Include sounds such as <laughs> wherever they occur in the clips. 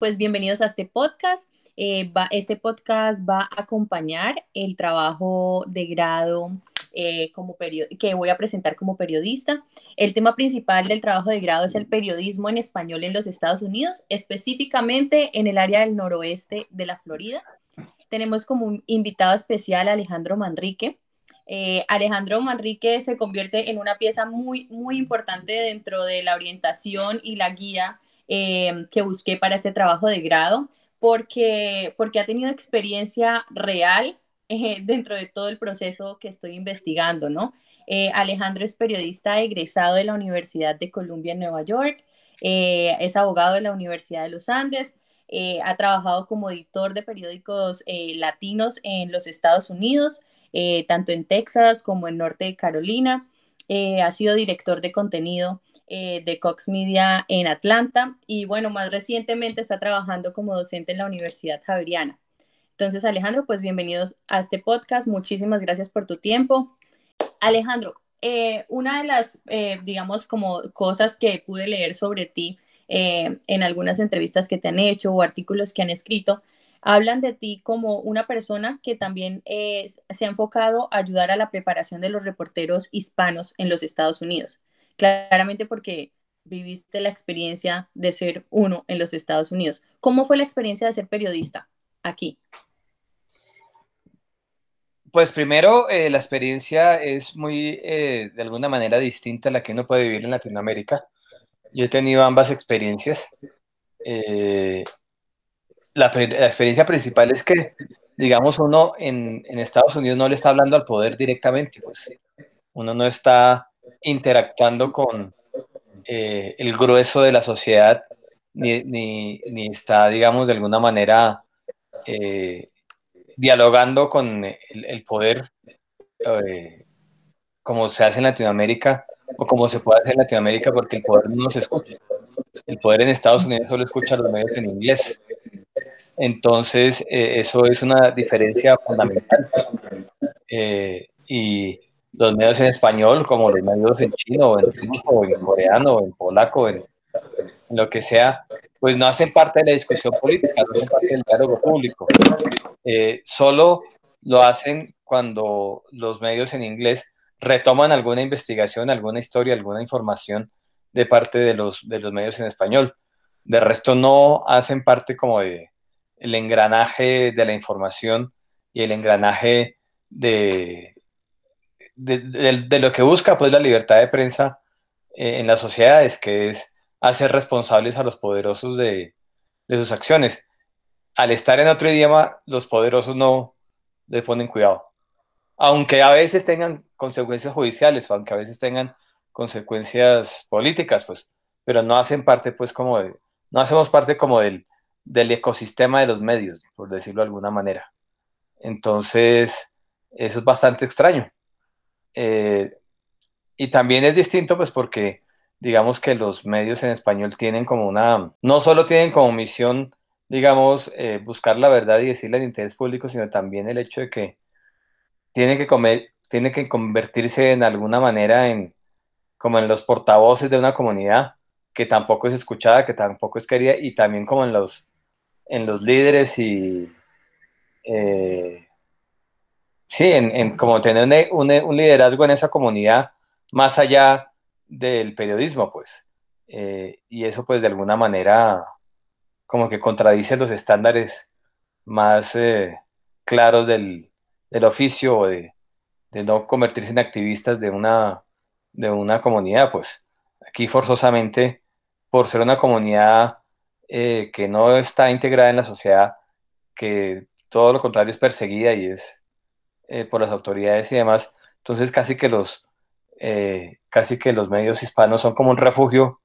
pues bienvenidos a este podcast. Eh, este podcast va a acompañar el trabajo de grado eh, como que voy a presentar como periodista. El tema principal del trabajo de grado es el periodismo en español en los Estados Unidos, específicamente en el área del noroeste de la Florida. Tenemos como un invitado especial a Alejandro Manrique. Eh, Alejandro Manrique se convierte en una pieza muy, muy importante dentro de la orientación y la guía eh, que busqué para este trabajo de grado, porque, porque ha tenido experiencia real eh, <laughs> dentro de todo el proceso que estoy investigando, ¿no? Alejandro es periodista egresado de la Universidad de Columbia en Nueva York, es abogado de la Universidad de los Andes, eh, ha trabajado como editor de periódicos eh, latinos en los Estados Unidos, eh, tanto en Texas como en Norte de Carolina. ha sido director de contenido de Cox Media en Atlanta y bueno, más recientemente está trabajando como docente en la Universidad Javeriana. Entonces, Alejandro, pues bienvenidos a este podcast. Muchísimas gracias por tu tiempo. Alejandro, una de las, digamos, como cosas que pude leer sobre ti eh, en algunas entrevistas que te han hecho o artículos que han escrito, hablan de ti como una persona que también eh, se ha enfocado a ayudar a la preparación de los reporteros hispanos en los Estados Unidos. Claramente porque viviste la experiencia de ser uno en los Estados Unidos. ¿Cómo fue la experiencia de ser periodista aquí? Pues primero, eh, la experiencia es muy, de alguna manera, distinta a la que uno puede vivir en Latinoamérica. Yo he tenido ambas experiencias. Eh, la, experiencia principal es que, digamos, uno en, Estados Unidos no le está hablando al poder directamente, pues uno no está interactuando con eh, el grueso de la sociedad, ni, está, digamos, de alguna manera eh, dialogando con el poder, como se hace en Latinoamérica, o como se puede hacer en Latinoamérica, porque el poder no se escucha. El poder en Estados Unidos solo escucha los medios en inglés. Entonces, eh, eso es una diferencia fundamental. Eh, y los medios en español, como los medios en chino, en ruso, en coreano, en polaco, en, en lo que sea, pues no hacen parte de la discusión política, no hacen parte del diálogo público. Eh, solo lo hacen cuando los medios en inglés retoman alguna investigación, alguna historia, alguna información de parte de los, de los medios en español. De resto no hacen parte como de el engranaje de la información y el engranaje de, de, lo que busca pues la libertad de prensa eh, en las sociedades, que es hacer responsables a los poderosos de, de sus acciones. Al estar en otro idioma, los poderosos no le ponen cuidado aunque a veces tengan consecuencias judiciales o aunque a veces tengan consecuencias políticas, pues, pero no hacen parte, pues, como de, no hacemos parte como del, del ecosistema de los medios, por decirlo de alguna manera. Entonces, eso es bastante extraño. Eh, y también es distinto, pues, porque digamos que los medios en español tienen como una, no solo tienen como misión, digamos, eh, buscar la verdad y decirle el interés público, sino también el hecho de que tiene que, comer, que convertirse en alguna manera en como en los portavoces de una comunidad que tampoco es escuchada, que tampoco es querida, y también como en los, en los líderes y eh, sí, en, como tener un, liderazgo en esa comunidad más allá del periodismo, pues. Eh, y eso pues de alguna manera como que contradice los estándares más eh, claros del, oficio o de, no convertirse en activistas de una, de una comunidad, pues aquí forzosamente, por ser una comunidad eh, que no está integrada en la sociedad, que todo lo contrario es perseguida y es eh, por las autoridades y demás, entonces casi que los eh, casi que los medios hispanos son como un refugio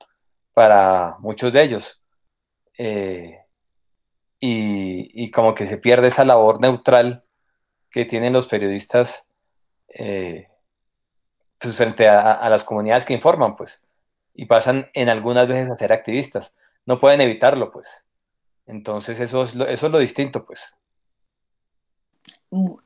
para muchos de ellos. y, y, como que se pierde esa labor neutral que tienen los periodistas eh, pues, frente a, las comunidades que informan, pues, y pasan en algunas veces a ser activistas. No pueden evitarlo, pues. Entonces, eso es lo, eso es lo distinto, pues.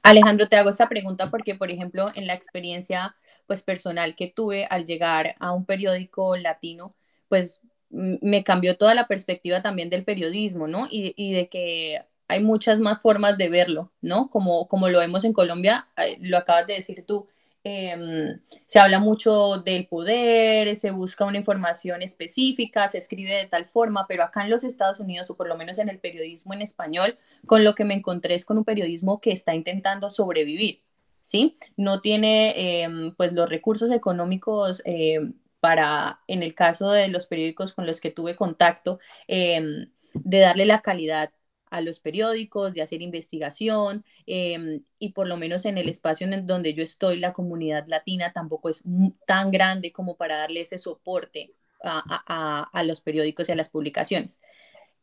Alejandro, te hago esta pregunta porque, por ejemplo, en la experiencia pues personal que tuve al llegar a un periódico latino, pues me cambió toda la perspectiva también del periodismo, ¿no? Y, y, de que hay muchas más formas de verlo, ¿no? Como, como lo vemos en Colombia, eh, lo acabas de decir tú, Em, se habla mucho del poder, se busca una información específica, se escribe de tal forma, pero acá en los Estados Unidos, o por lo menos en el periodismo en español, con lo que me encontré es con un periodismo que está intentando sobrevivir, ¿sí? No tiene em, pues los recursos económicos em, para, en el caso de los periódicos con los que tuve contacto, de darle la calidad a los periódicos, de hacer investigación em, y por lo menos en el espacio en donde yo estoy, la comunidad latina tampoco es tan grande como para darle ese soporte a, los periódicos y a las publicaciones.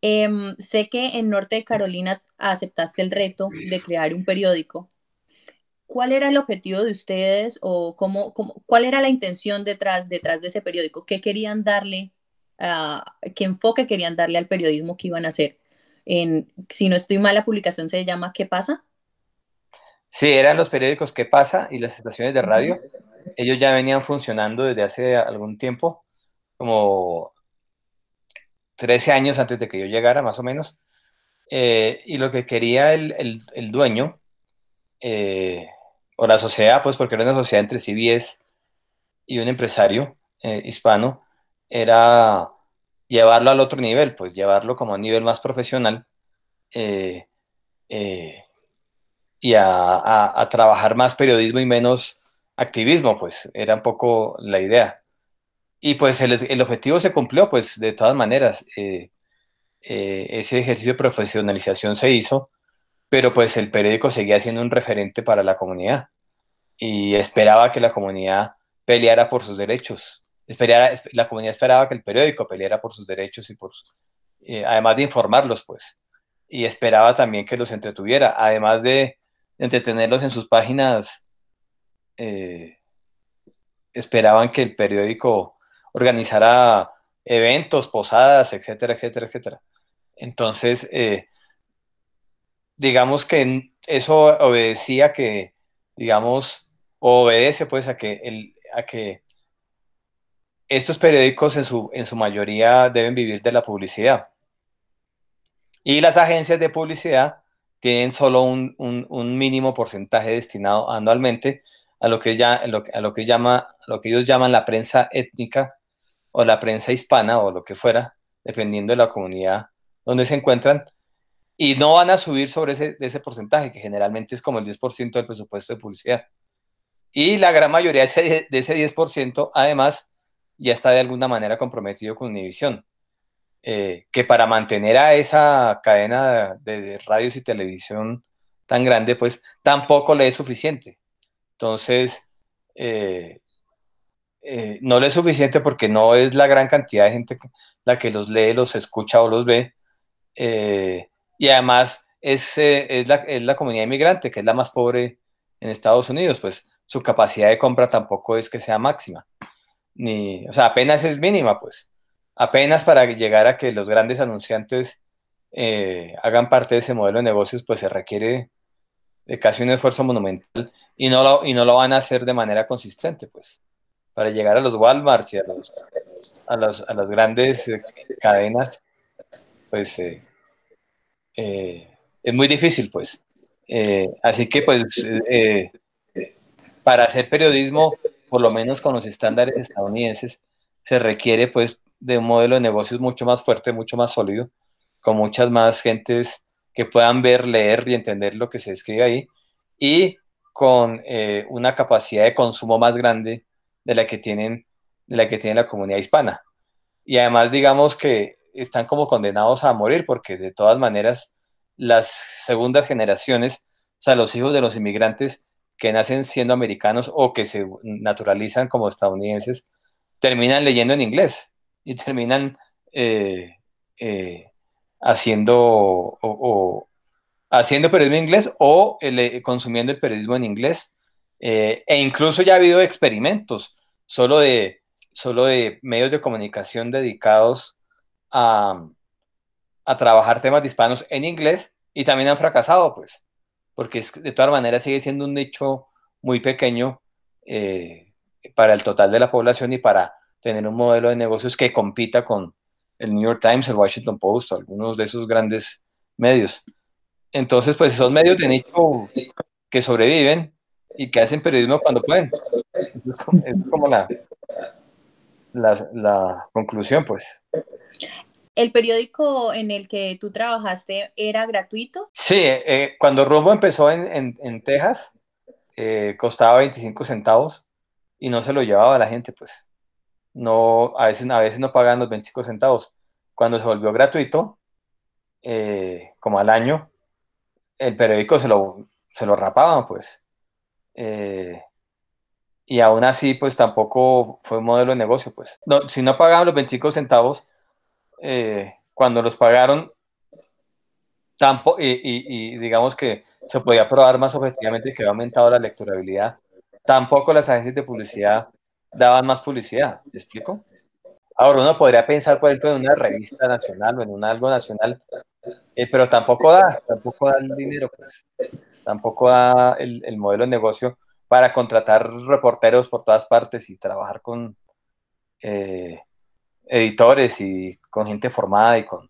Em, sé que en Norte de Carolina aceptaste el reto de crear un periódico. ¿Cuál era el objetivo de ustedes o cómo, cómo cuál era la intención detrás, detrás de ese periódico? ¿Qué querían darle, qué enfoque querían darle al periodismo que iban a hacer? Si no estoy mal, la publicación se llama ¿Qué pasa? Sí, eran los periódicos ¿Qué pasa? y las estaciones de radio. Ellos ya venían funcionando desde hace algún tiempo, como 13 años antes de que yo llegara, más o menos. Eh, y lo que quería el, dueño, eh, o la sociedad, pues porque era una sociedad entre CBS y un empresario eh, hispano, era llevarlo al otro nivel, pues llevarlo como a un nivel más profesional eh, eh, y a, trabajar más periodismo y menos activismo, pues era un poco la idea. Y pues el, objetivo se cumplió, pues de todas maneras, eh, ese ejercicio de profesionalización se hizo, pero pues el periódico seguía siendo un referente para la comunidad y esperaba que la comunidad peleara por sus derechos la comunidad esperaba que el periódico peleara por sus derechos y por, además de informarlos, pues, y esperaba también que los entretuviera, además de entretenerlos en sus páginas, eh, esperaban que el periódico organizara eventos, posadas, etcétera, etcétera, etcétera. Entonces, eh, digamos que eso obedecía que, digamos, obedece pues a que, el, a que estos periódicos en su, en su mayoría deben vivir de la publicidad. Y las agencias de publicidad tienen solo un, mínimo porcentaje destinado anualmente a lo, que ya, a lo, que llama, lo que ellos llaman la prensa étnica o la prensa hispana o lo que fuera, dependiendo de la comunidad donde se encuentran, y no van a subir sobre ese, ese porcentaje, que generalmente es como el 10% del presupuesto de publicidad. Y la gran mayoría de ese, de ese 10%, además, ya está de alguna manera comprometido con Univision. Eh, que para mantener a esa cadena de, radios y televisión tan grande, pues tampoco le es suficiente. Entonces, eh, eh, no le es suficiente porque no es la gran cantidad de gente la que los lee, los escucha o los ve. y además es, es, la, es, la, comunidad inmigrante, que es la más pobre en Estados Unidos, pues su capacidad de compra tampoco es que sea máxima ni, o sea, apenas es mínima, pues. Apenas para llegar a que los grandes anunciantes eh, hagan parte de ese modelo de negocios, pues se requiere de casi un esfuerzo monumental y no lo, y no lo van a hacer de manera consistente, pues. Para llegar a los Walmart y a, los, a, a las grandes eh, cadenas, pues eh, es muy difícil, pues. así que, pues, para hacer periodismo por lo menos con los estándares estadounidenses, se requiere pues de un modelo de negocios mucho más fuerte, mucho más sólido, con muchas más gentes que puedan ver, leer y entender lo que se escribe ahí, y con eh, una capacidad de consumo más grande de la que tienen de la que tiene la comunidad hispana. Y además digamos que están como condenados a morir porque de todas maneras las segundas generaciones, o sea, los hijos de los inmigrantes que nacen siendo americanos o que se naturalizan como estadounidenses, terminan leyendo en inglés y terminan eh, eh, haciendo, o, haciendo periodismo en inglés o eh, consumiendo el periodismo en inglés. e incluso ya ha habido experimentos solo de, solo de medios de comunicación dedicados a, a trabajar temas de hispanos en inglés y también han fracasado, pues porque de todas maneras sigue siendo un nicho muy pequeño eh, para el total de la población y para tener un modelo de negocios que compita con, el New York Times, el Washington Post, algunos de esos grandes medios. Entonces, pues son medios de nicho que sobreviven y que hacen periodismo cuando pueden. Es como la, la, conclusión, pues. ¿El periódico en el que tú trabajaste era gratuito? Sí, eh, cuando Rumbo empezó en, Texas, eh, costaba 25 centavos y no se lo llevaba la gente, pues. No, a veces, a veces no pagaban los 25 centavos. Cuando se volvió gratuito, eh, como al año, el periódico se lo, se lo rapaban, pues. Y aún así, pues tampoco fue un modelo de negocio, pues. Si no pagaban los 25 centavos, eh, cuando los pagaron, tampoco, y, digamos que se podía probar más objetivamente que había aumentado la lecturabilidad, tampoco las agencias de publicidad daban más publicidad, ¿me explico? Ahora uno podría pensar, por ejemplo, en una revista nacional o en algo nacional eh, pero tampoco da, tampoco da el dinero, pues. Tampoco da el, modelo de negocio para contratar reporteros por todas partes y trabajar con eh, editores y con gente formada y con...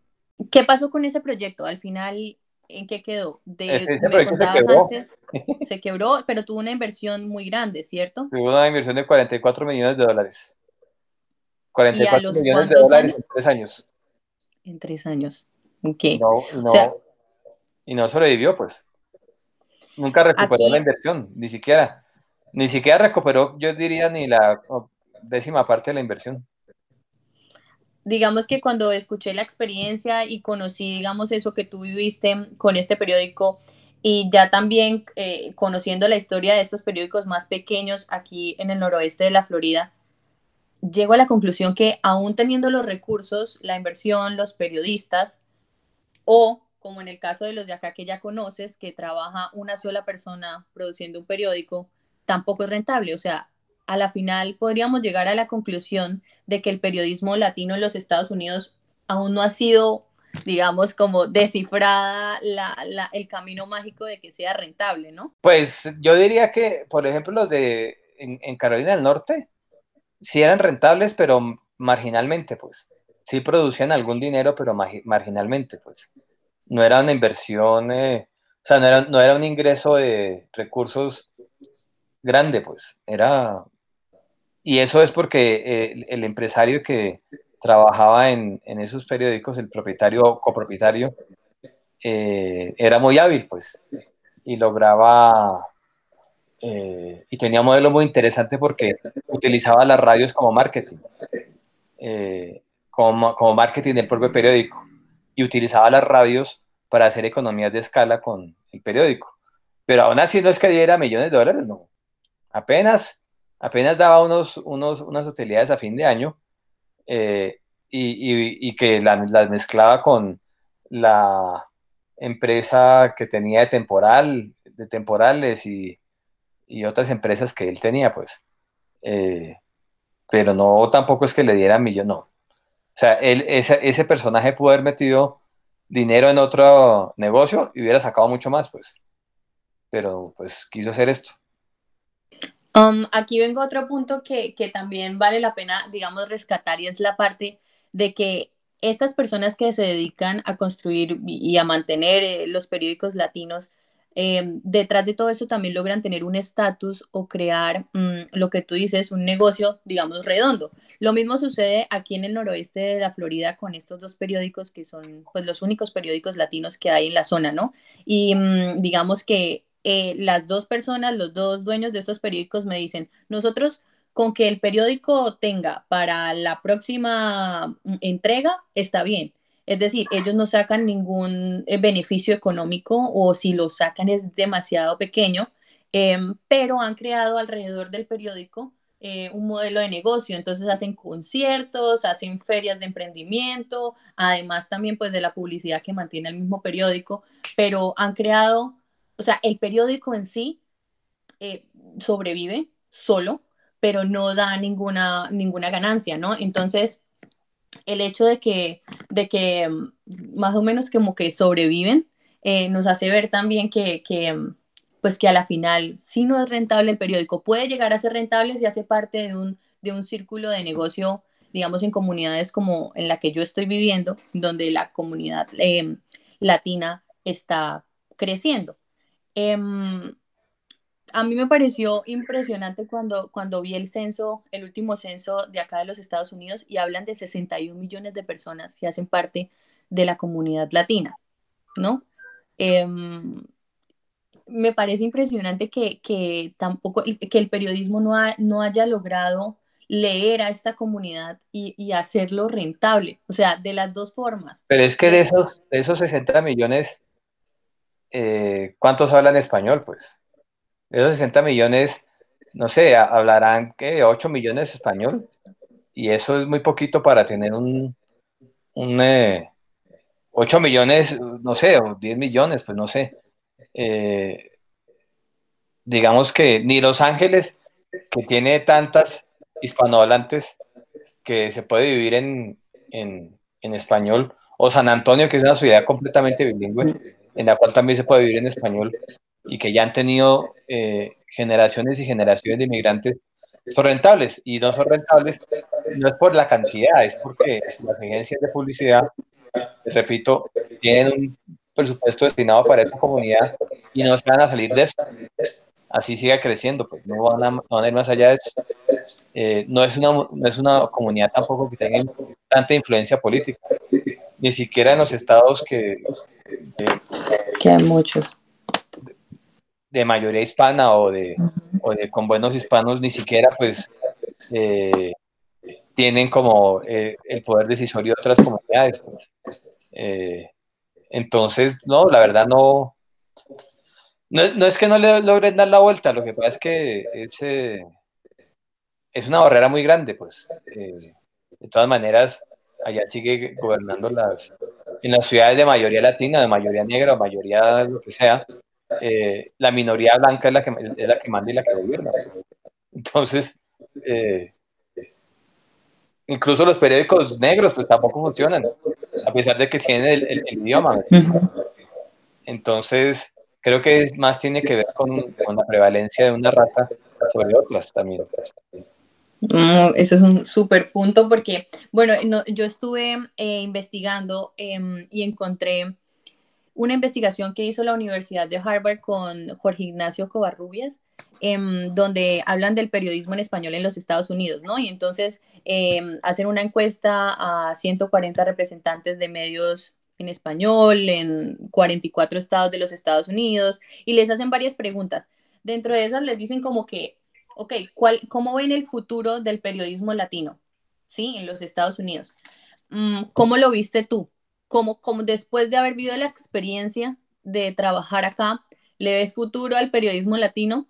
¿Qué pasó con ese proyecto? Al final, ¿en qué quedó? De, me contabas se antes, se <laughs> quebró, pero tuvo una inversión muy grande, ¿cierto? Tuvo una inversión de 44 millones de dólares. 44 millones de dólares en tres años. En tres años. Y no sobrevivió, pues. Nunca recuperó la inversión, ni siquiera. Ni siquiera recuperó, yo diría, ni la décima parte de la inversión. Digamos que cuando escuché la experiencia y conocí, digamos, eso que tú viviste con este periódico y ya también eh, conociendo la historia de estos periódicos más pequeños aquí en el noroeste de la Florida, llego a la conclusión que aún teniendo los recursos, la inversión, los periodistas, o como en el caso de los de acá que ya conoces, que trabaja una sola persona produciendo un periódico, tampoco es rentable. O sea, a la final podríamos llegar a la conclusión de que el periodismo latino en los Estados Unidos aún no ha sido, digamos, como descifrada el camino mágico de que sea rentable, ¿no? Pues yo diría que, por ejemplo, los de en, Carolina del Norte, sí eran rentables, pero marginalmente, pues sí producían algún dinero, pero marginalmente, pues. No era una inversión, o sea, no era, no era un ingreso de recursos grande, pues. Era. Y eso es porque el, empresario que trabajaba en, esos periódicos, el propietario, copropietario, eh, era muy hábil, pues. Y lograba. Eh, y tenía un modelo muy interesante porque utilizaba las radios como marketing como, marketing del propio periódico y utilizaba las radios para hacer economías de escala con el periódico. Pero aún así no es que diera millones de dólares, no. Apenas, apenas daba unos, unos, unas utilidades a fin de año eh, y, que las mezclaba con la empresa que tenía de temporal, de temporales y, otras empresas que él tenía, pues. Eh, pero no tampoco es que le diera millones, no. O sea, él, ese, personaje pudo haber metido dinero en otro negocio y hubiera sacado mucho más, pues. Pero pues quiso hacer esto. Um, aquí vengo a otro punto que, que, también vale la pena, digamos, rescatar y es la parte de que estas personas que se dedican a construir y a mantener eh, los periódicos latinos Em, detrás de todo esto también logran tener un estatus o crear mm, lo que tú dices, un negocio, digamos, redondo. Lo mismo sucede aquí en el noroeste de la Florida con estos dos periódicos que son pues los únicos periódicos latinos que hay en la zona, ¿no? Y mm, digamos que eh, las dos personas, los dos dueños de estos periódicos me dicen, nosotros con que el periódico tenga para la próxima mm, entrega, está bien es decir, ellos no sacan ningún eh, beneficio económico o si lo sacan es demasiado pequeño, em, pero han creado alrededor del periódico eh, un modelo de negocio. Entonces hacen conciertos, hacen ferias de emprendimiento, además también pues de la publicidad que mantiene el mismo periódico, pero han creado, o sea, el periódico en sí eh, sobrevive solo, pero no da ninguna, ninguna ganancia, ¿no? Entonces, el hecho de que, de que mm, más o menos como que sobreviven, eh, nos hace ver también que, mm, pues que a la final, si no es rentable el periódico, puede llegar a ser rentable si hace parte de un, de un círculo de negocio digamos, en comunidades como en la que yo estoy viviendo, donde la comunidad em, latina está creciendo. Em, a mí me pareció impresionante cuando, cuando vi el censo, el último censo de acá de los Estados Unidos, y hablan de 61 millones de personas que hacen parte de la comunidad latina, ¿no? Em, me parece impresionante que, tampoco, que el periodismo no, no haya logrado leer a esta comunidad y, hacerlo rentable, o sea, de las dos formas. Pero es que de esos, de esos 60 millones, eh, ¿cuántos hablan español? Pues de esos 60 millones, no sé, hablarán que 8 millones español, y eso es muy poquito para tener un, un 8 eh, millones, no sé, o 10 millones, pues no sé. Eh, digamos que ni Los Ángeles, que tiene tantas hispanohablantes que se puede vivir en, en, español, o San Antonio, que es una ciudad completamente bilingüe, en la cual también se puede vivir en español, y que ya han tenido eh, generaciones y generaciones de inmigrantes, son rentables, y no son rentables no es por la cantidad, es porque las agencias de publicidad, repito, tienen un presupuesto destinado para esa comunidad y no se van a salir de eso. Así siga creciendo, pues no van a, van a ir más allá de eso. Eh, no, es una, no es una comunidad tampoco que tenga tanta influencia política, ni siquiera en los estados que... que hay muchos. De mayoría hispana o de, o de con buenos hispanos, ni siquiera pues eh, tienen como eh, el poder decisorio de otras comunidades. Pues. entonces, no, la verdad no, no, es que no le logren dar la vuelta, lo que pasa es que es, eh, es una barrera muy grande, pues. Eh, de todas maneras, allá sigue gobernando las, en las ciudades de mayoría latina, de mayoría negra, o mayoría lo que sea, eh, la minoría blanca es la, que, es la que manda y la que gobierna. Entonces, incluso los periódicos negros pues tampoco funcionan, a pesar de que tienen el idioma. Entonces, creo que más tiene que ver con, la prevalencia de una raza sobre otras también. Ese es un súper punto porque, bueno, yo estuve eh, investigando em, y encontré una investigación que hizo la Universidad de Harvard con Jorge Ignacio Covarrubias, em, donde hablan del periodismo en español en los Estados Unidos, ¿no? Y entonces em, hacen una encuesta a 140 representantes de medios en español en 44 estados de los Estados Unidos y les hacen varias preguntas. Dentro de esas les dicen como que, ok, ¿cuál, ¿cómo ven el futuro del periodismo latino? ¿Sí? En los Estados Unidos. Mm, ¿Cómo lo viste tú? ¿Cómo, como después de haber vivido la experiencia de trabajar acá, ¿le ves futuro al periodismo latino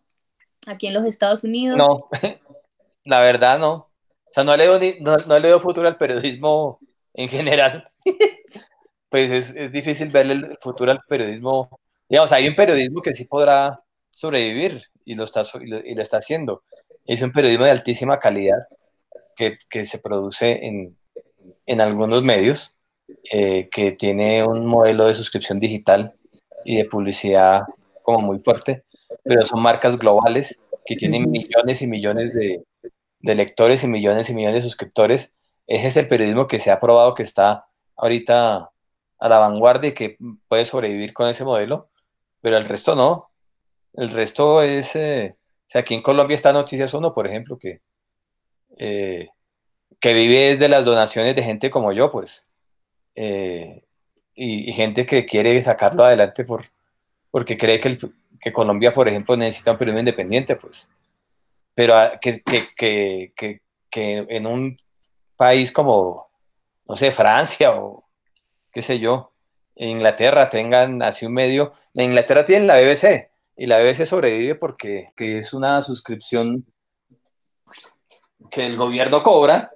aquí en los Estados Unidos? No, <laughs> la verdad no. O sea, no le veo, no, no le veo futuro al periodismo en general. <laughs> pues es, difícil ver el futuro al periodismo. Digamos, hay un periodismo que sí podrá sobrevivir y lo está, y lo, está haciendo. Es un periodismo de altísima calidad que, se produce en, en algunos medios, eh, que tiene un modelo de suscripción digital y de publicidad como muy fuerte, pero son marcas globales que tienen millones y millones de, de lectores y millones y millones de suscriptores. Ese es el periodismo que se ha probado que está ahorita a la vanguardia y que puede sobrevivir con ese modelo, pero el resto no. El resto es, eh, o sea, aquí en Colombia está Noticias Uno, por ejemplo, que, eh, que vive desde las donaciones de gente como yo, pues, eh, y, gente que quiere sacarlo adelante por, porque cree que, que Colombia, por ejemplo, necesita un periodismo independiente, pues, pero que, que, que, que en un país como, no sé, Francia o qué sé yo, Inglaterra tengan así un medio. En Inglaterra tienen la BBC y la BBC sobrevive porque es una suscripción que el gobierno cobra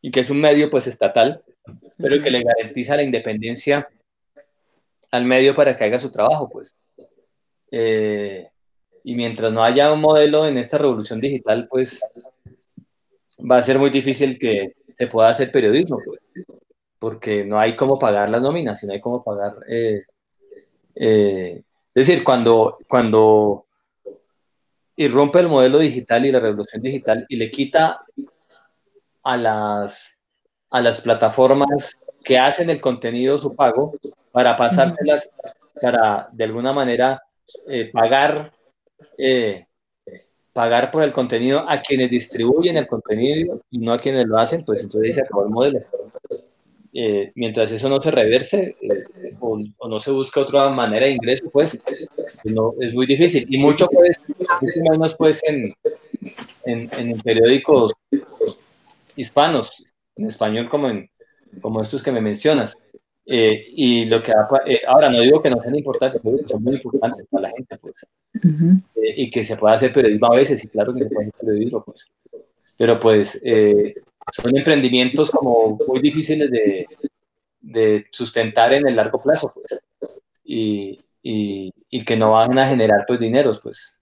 y que es un medio pues estatal, pero que le garantiza la independencia al medio para que haga su trabajo, pues. Eh, y mientras no haya un modelo en esta revolución digital, pues va a ser muy difícil que se pueda hacer periodismo. Pues porque no hay cómo pagar las nóminas, no hay cómo pagar... Eh, eh, es decir, cuando, cuando irrumpe el modelo digital y la revolución digital y le quita a las, a las plataformas que hacen el contenido su pago para pasárselas, para de alguna manera eh, pagar, eh, pagar por el contenido a quienes distribuyen el contenido y no a quienes lo hacen, pues entonces se acabó el modelo. Eh, mientras eso no se reverse o, no se busca otra manera de ingreso, pues no, es muy difícil. Y mucho, pues, mucho menos pues en, en, en periódicos hispanos, en español como, en, como estos que me mencionas. Eh, y lo que eh, ahora no digo que no sean importantes, pero son muy importantes para la gente, pues. Eh, y que se pueda hacer periodismo a veces, y claro que se puede hacer periodismo, pues. Pero pues son emprendimientos como muy difíciles de, de sustentar en el largo plazo, pues. Y, y, y, que no van a generar pues dineros, pues.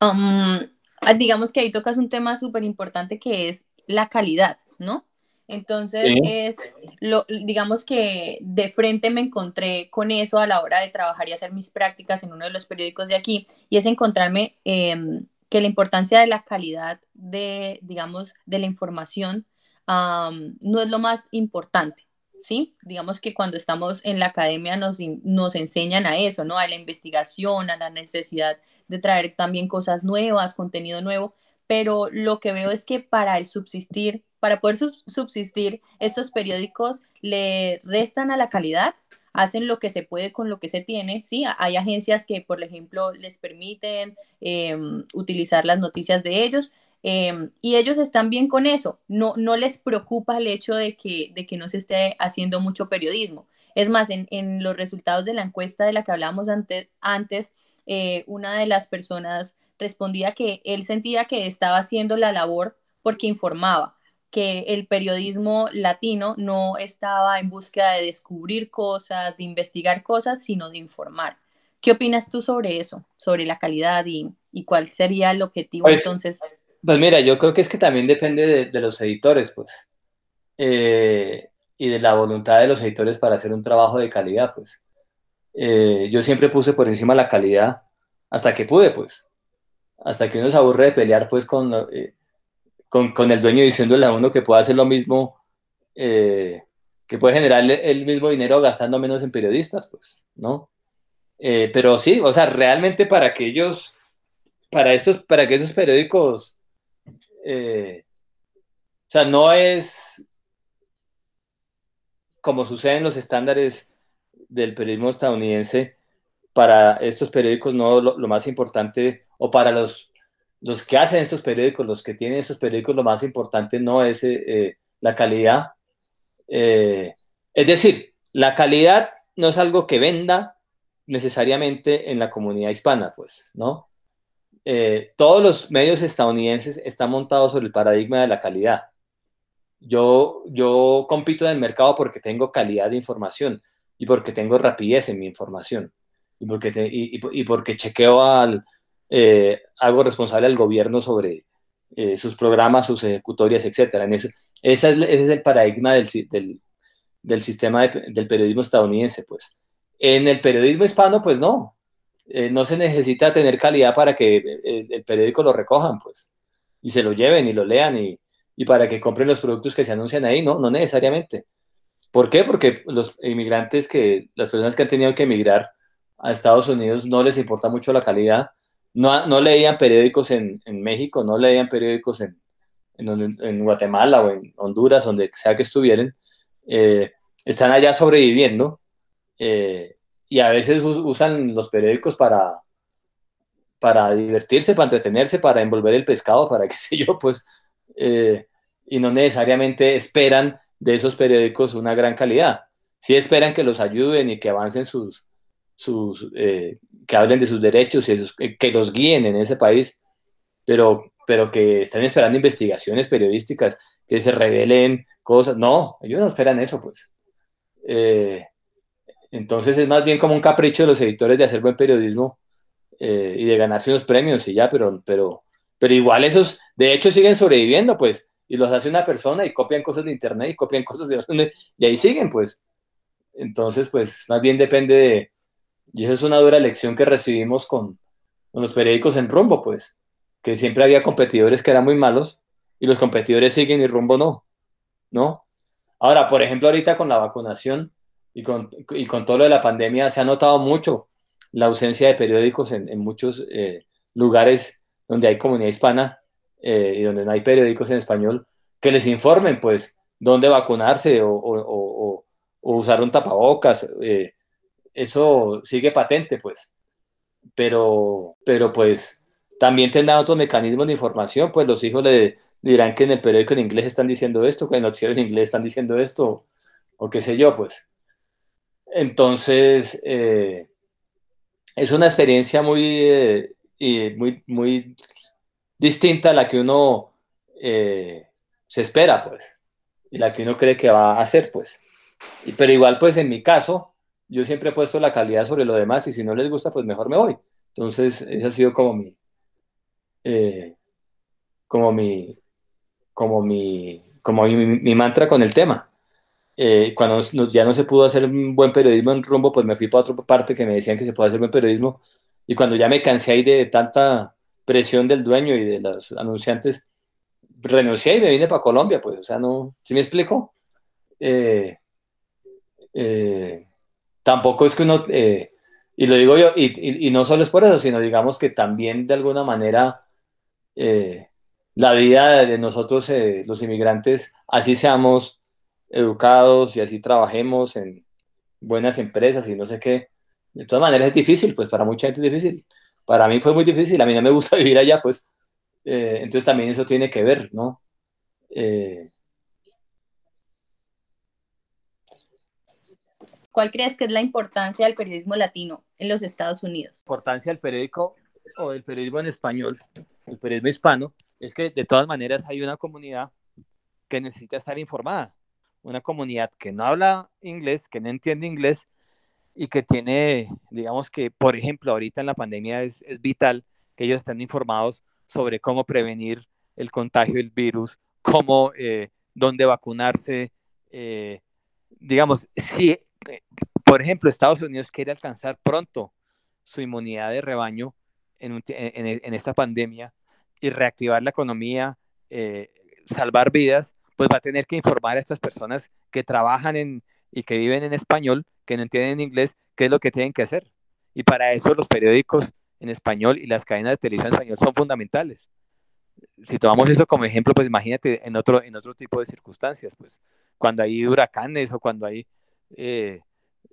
Um, Ah, digamos que ahí tocas un tema súper importante que es la calidad, ¿no? Entonces, es lo, digamos que de frente me encontré con eso a la hora de trabajar y hacer mis prácticas en uno de los periódicos de aquí, y es encontrarme em, que la importancia de la calidad de, digamos, de la información no es lo más importante. ¿Sí? Digamos que cuando estamos en la academia nos, nos enseñan a eso, ¿no? A la investigación, a la necesidad de traer también cosas nuevas, contenido nuevo, pero lo que veo es que para el subsistir, para poder subsistir, estos periódicos le restan a la calidad, hacen lo que se puede con lo que se tiene, ¿sí? Hay agencias que, por ejemplo, les permiten em, utilizar las noticias de ellos, em, y ellos están bien con eso, no, no les preocupa el hecho de que, de que no se esté haciendo mucho periodismo. Es más, en, en los resultados de la encuesta de la que hablábamos antes, antes eh, una de las personas respondía que él sentía que estaba haciendo la labor porque informaba, que el periodismo latino no estaba en búsqueda de descubrir cosas, de investigar cosas, sino de informar. ¿Qué opinas tú sobre eso, sobre la calidad y, cuál sería el objetivo pues, entonces? Pues mira, yo creo que es que también depende de, los editores, pues, eh, y de la voluntad de los editores para hacer un trabajo de calidad, pues. Eh, yo siempre puse por encima la calidad hasta que pude, pues. Hasta que uno se aburre de pelear, pues, con, eh, con, con, el dueño diciéndole a uno que puede hacer lo mismo, eh, que puede generar el mismo dinero gastando menos en periodistas, pues, ¿no? pero sí, o sea, realmente para que ellos, para, estos, para que esos periódicos, o sea, no es como sucede en los estándares del periodismo estadounidense, para estos periódicos no lo, más importante, o para los, los que hacen estos periódicos, los que tienen estos periódicos, lo más importante no es eh, eh, la calidad. Eh, es decir, la calidad no es algo que venda necesariamente en la comunidad hispana, pues, ¿no? todos los medios estadounidenses están montados sobre el paradigma de la calidad. Yo, yo compito en el mercado porque tengo calidad de información y porque tengo rapidez en mi información y porque, y, porque chequeo al, eh, responsable al gobierno sobre eh, sus programas, sus ejecutorias, etc. En eso, es, ese es el paradigma del, sistema del periodismo estadounidense, pues. En el periodismo hispano, pues no. Eh, no se necesita tener calidad para que el, periódico lo recojan, pues, y se lo lleven y lo lean y, y para que compren los productos que se anuncian ahí, no, no necesariamente. ¿Por qué? Porque los inmigrantes que, las personas que han tenido que emigrar a Estados Unidos no les importa mucho la calidad, no, no leían periódicos en, en, México, no leían periódicos en, en, Guatemala o en Honduras, donde sea que estuvieran, eh, están allá sobreviviendo eh, y a veces usan los periódicos para, para divertirse, para entretenerse, para envolver el pescado, para <laughs> qué sé yo, pues, eh, y no necesariamente esperan de esos periódicos una gran calidad. Sí esperan que los ayuden y que avancen sus, sus eh, que hablen de sus derechos y eh, que los guíen en ese país, pero, pero que estén esperando investigaciones periodísticas, que se revelen cosas. No, ellos no esperan eso, pues. Eh, entonces es más bien como un capricho de los editores de hacer buen periodismo y de ganarse unos premios y ya, pero, pero, pero igual esos, de hecho, siguen sobreviviendo, pues y los hace una persona y copian cosas de internet y copian cosas de <laughs> y ahí siguen, pues. Entonces, pues más bien depende de, y eso es una dura lección que recibimos con, los periódicos en rumbo, pues, que siempre había competidores que eran muy malos y los competidores siguen y rumbo no, ¿no? Ahora, por ejemplo, ahorita con la vacunación y con, y con todo lo de la pandemia se ha notado mucho la ausencia de periódicos en, muchos eh, lugares donde hay comunidad hispana eh, y donde no hay periódicos en español que les informen, pues, dónde vacunarse o, o, o, o usar un tapabocas. Eh, eso sigue patente, pues. Pero, pero pues, también tendrán otros mecanismos de información, pues los hijos le dirán que en el periódico en inglés están diciendo esto, que en el noticiero en inglés están diciendo esto, o qué sé yo, pues. Entonces, eh, es una experiencia muy, eh, muy, muy distinta a la que uno eh, se espera, pues, y la que uno cree que va a hacer, pues. Y, pero igual, pues, en mi caso, yo siempre he puesto la calidad sobre lo demás y si no les gusta, pues mejor me voy. Entonces, ese ha sido como mi, como mi, como mi, como mi, mantra con el tema. Eh, cuando ya no se pudo hacer un buen periodismo en rumbo, pues me fui para otra parte que me decían que se puede hacer buen periodismo. Y cuando ya me cansé ahí de tanta presión del dueño y de los anunciantes, renuncié y me vine para Colombia, pues, o sea, no, ¿sí me explico? Eh, eh, tampoco es que uno, y lo digo yo, y, no solo es por eso, sino digamos que también de alguna manera la vida de nosotros, eh, los inmigrantes, así seamos educados y así trabajemos en buenas empresas y no sé qué. De todas maneras es difícil, pues para mucha gente es difícil. Para mí fue muy difícil, a mí no me gusta <laughs> vivir allá, pues. Eh, entonces también eso tiene que ver, ¿no? Eh, ¿Cuál crees que es la importancia del periodismo latino en los Estados Unidos? Importancia del periódico o del periodismo en español, el periodismo hispano, es que de todas maneras hay una comunidad que necesita estar informada, una comunidad que no habla inglés, que no entiende inglés y que tiene, digamos que, por ejemplo, ahorita en la pandemia es, es vital que ellos estén informados sobre cómo prevenir el contagio del virus, cómo, eh, dónde vacunarse. Eh, digamos, si, por ejemplo, Estados Unidos quiere alcanzar pronto su inmunidad de rebaño en, esta pandemia, y reactivar la economía, eh, salvar vidas, pues va a tener que informar a estas personas que trabajan en, y que viven en español, que no entienden inglés, qué es lo que tienen que hacer. Y para eso los periódicos en español y las cadenas de televisión en español son fundamentales. Si tomamos eso como ejemplo, pues imagínate en otro, en otro tipo de circunstancias, pues cuando hay huracanes o cuando hay... Eh,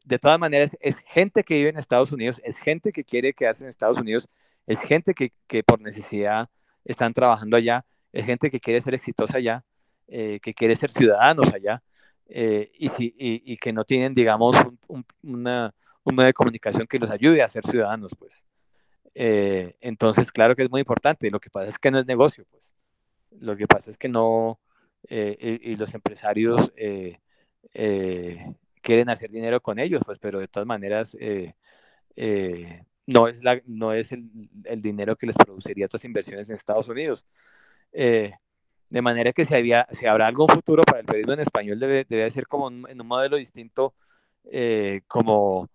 de todas maneras, es gente que vive en Estados Unidos, es gente que quiere quedarse en Estados Unidos, es gente que, que por necesidad están trabajando allá, es gente que quiere ser exitosa allá, eh, que quiere ser ciudadanos allá, eh, y, si, y, que no tienen, digamos, un, una, medio de comunicación que los ayude a ser ciudadanos, pues. Eh, entonces, claro que es muy importante. Lo que pasa es que no es negocio, pues. Lo que pasa es que no, y, los empresarios quieren hacer dinero con ellos, pues, pero de todas maneras, no es, la, no es el, dinero que les produciría otras inversiones en Estados Unidos. Eh, de manera que si, había, si habrá algún futuro para el periodismo en español, debe, debe ser como en un modelo distinto, eh, como,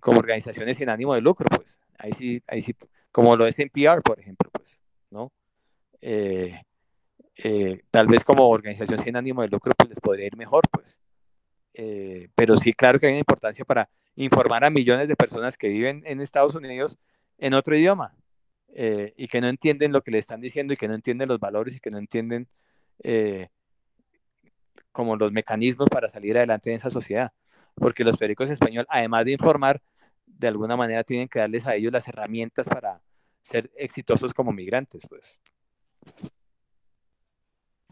como organizaciones sin ánimo de lucro, pues. Ahí sí, ahí sí, como lo es NPR, por ejemplo, pues, ¿no? Eh, tal vez como organización sin ánimo de lucro, pues les podría ir mejor, pues. Pero sí, claro que hay una importancia para informar a millones de personas que viven en Estados Unidos en otro idioma eh, y que no entienden lo que le están diciendo y que no entienden los valores y que no entienden eh, como los mecanismos para salir adelante en esa sociedad. Porque los periódicos español, además de informar, de alguna manera tienen que darles a ellos las herramientas para ser exitosos como migrantes, pues.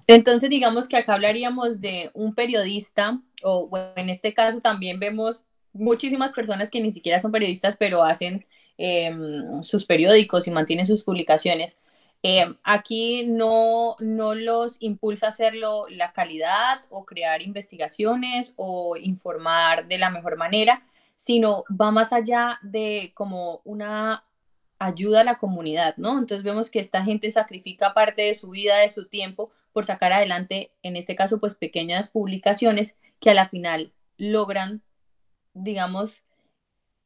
Entonces, digamos que acá hablaríamos de un periodista, o en este caso también vemos muchísimas personas que ni siquiera son periodistas, pero hacen em, sus periódicos y mantienen sus publicaciones. Em, aquí no, no los impulsa a hacerlo la calidad o crear investigaciones o informar de la mejor manera, sino va más allá de como una ayuda a la comunidad, ¿no? Entonces vemos que esta gente sacrifica parte de su vida, de su tiempo, por sacar adelante, en este caso, pues pequeñas publicaciones que a la final logran digamos,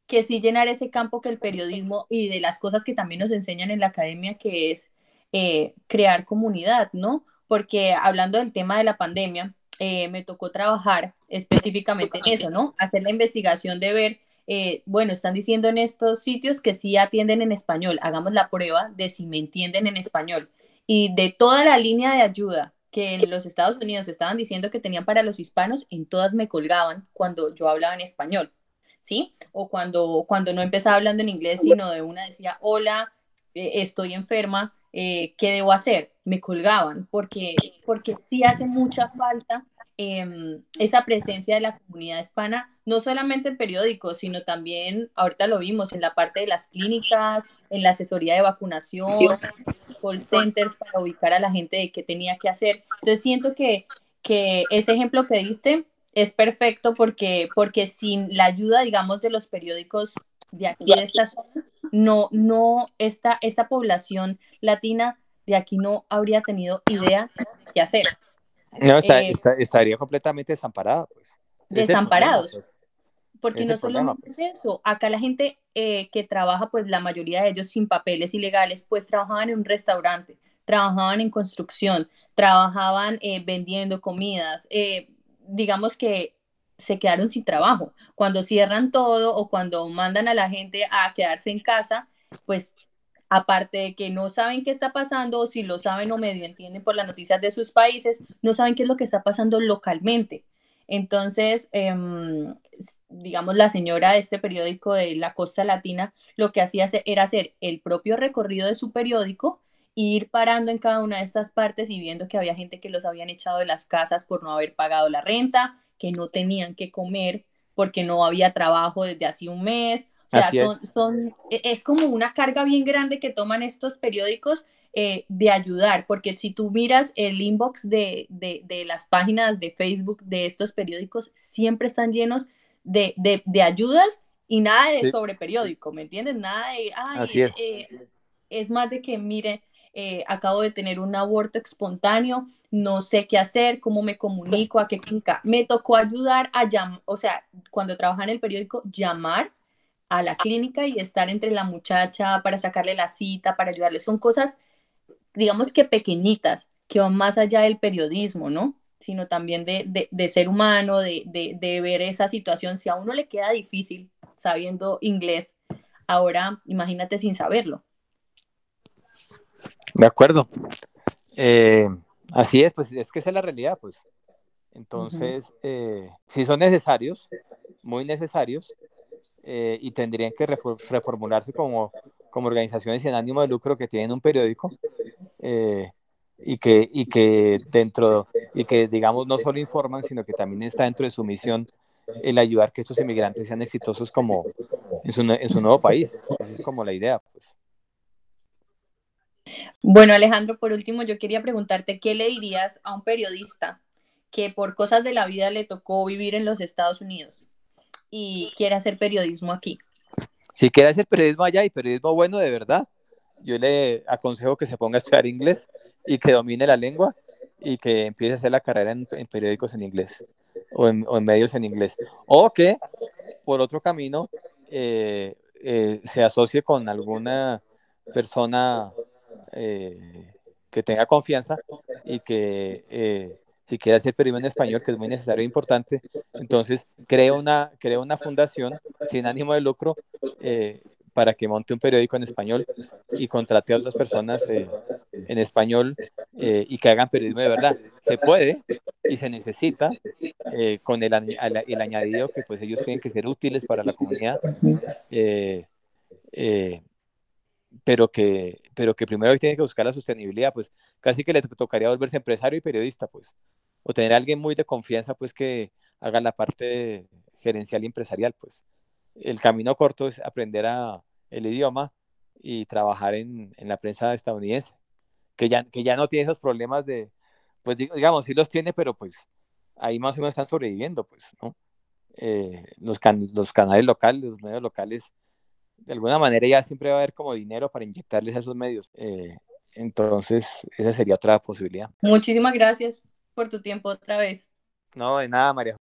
que sí llenar ese campo que el periodismo y de las cosas que también nos enseñan en la academia, que es eh, crear comunidad, ¿no? porque hablando del tema de la pandemia, eh, me tocó trabajar específicamente en eso, ¿no? Hacer la investigación de ver, eh, bueno, están diciendo en estos sitios que sí atienden en español, hagamos la prueba de si me entienden en español. Y de toda la línea de ayuda que en los Estados Unidos estaban diciendo que tenían para los hispanos, en todas me colgaban cuando yo hablaba en español, ¿sí? O cuando, cuando no empezaba hablando en inglés, sino de una decía, hola, eh, estoy enferma, eh, ¿qué debo hacer? Me colgaban, porque, porque sí hace mucha falta em, esa presencia de la comunidad hispana, no solamente en periódicos, sino también, ahorita lo vimos, en la parte de las clínicas, en la asesoría de vacunación, call centers para ubicar a la gente de qué tenía que hacer. Entonces siento que, que ese ejemplo que diste es perfecto porque, porque sin la ayuda, digamos, de los periódicos de aquí, de esta zona, no, no, esta, esta población latina de aquí no habría tenido idea de qué hacer. No, eh, estaría completamente desamparada. Pues. Desamparados. Pues. porque no solamente pues. es eso, acá la gente eh, que trabaja, pues la mayoría de ellos sin papeles ilegales, pues trabajaban en un restaurante, trabajaban en construcción, trabajaban eh, vendiendo comidas, digamos que se quedaron sin trabajo. Cuando cierran todo o cuando mandan a la gente a quedarse en casa, pues aparte de que no saben qué está pasando, o si lo saben o medio entienden por las noticias de sus países, no saben qué es lo que está pasando localmente. Entonces, em, digamos, la señora de este periódico de la Costa Latina lo que hacía era hacer el propio recorrido de su periódico ir parando en cada una de estas partes y viendo que había gente que los habían echado de las casas por no haber pagado la renta, que no tenían que comer porque no había trabajo desde hace un mes. O sea, son, e, es. como una carga bien grande que toman estos periódicos eh, de ayudar, porque si tú miras el inbox de, las páginas de Facebook de estos periódicos, siempre están llenos de, ayudas y nada de sobre periódico, ¿me entiendes? Nada de, ay, es. Eh, es más de que, mire, eh, acabo de tener un aborto espontáneo, no sé qué hacer, cómo me comunico, a qué clínica. Me tocó ayudar a llamar, o sea, cuando trabajaba en el periódico, llamar a la clínica y estar entre la muchacha para sacarle la cita, para ayudarle. Son cosas, digamos que pequeñitas, que van más allá del periodismo, ¿no? Sino también de, de, ser humano, de, de ver esa situación. Si a uno le queda difícil sabiendo inglés, ahora imagínate sin saberlo. De acuerdo. Eh, así es, pues es que esa es la realidad, pues. Entonces, eh, si son necesarios, muy necesarios, eh, y tendrían que reformularse como, como organizaciones sin ánimo de lucro que tienen un periódico y, que, y que dentro, y que digamos no solo informan, sino que también está dentro de su misión el ayudar que estos inmigrantes sean exitosos como en su, en su nuevo país. Esa es como la idea, pues. Bueno, Alejandro, por último, yo quería preguntarte, ¿qué le dirías a un periodista que por cosas de la vida le tocó vivir en los Estados Unidos y quiere hacer periodismo aquí? Si quiere hacer periodismo allá y periodismo bueno de verdad, yo le aconsejo que se ponga a estudiar inglés y que domine la lengua y que empiece a hacer la carrera en, periódicos en inglés o en, medios en inglés. O que por otro camino eh, eh, se asocie con alguna persona eh, que tenga confianza y que eh, si quiere hacer periodismo en español, que es muy necesario e importante, entonces crea una, crea una fundación sin ánimo de lucro eh, para que monte un periódico en español y contrate a otras personas en español y que hagan periodismo de verdad. Se puede y se necesita con el, añadido que pues ellos tienen que ser útiles para la comunidad pero que, pero que primero tiene que buscar la sostenibilidad, pues casi que le tocaría volverse empresario y periodista, pues, o tener a alguien muy de confianza, pues, que haga la parte gerencial y empresarial, pues. El camino corto es aprender a, el idioma y trabajar en, en la prensa estadounidense, que ya, que ya no tiene esos problemas de, pues digamos, sí los tiene, pero pues ahí más o menos están sobreviviendo, pues, ¿no? Eh, los, los canales locales, los medios locales de alguna manera ya siempre va a haber como dinero para inyectarles a esos medios. Eh, entonces, esa sería otra posibilidad. Muchísimas gracias por tu tiempo otra vez. No, de nada, María.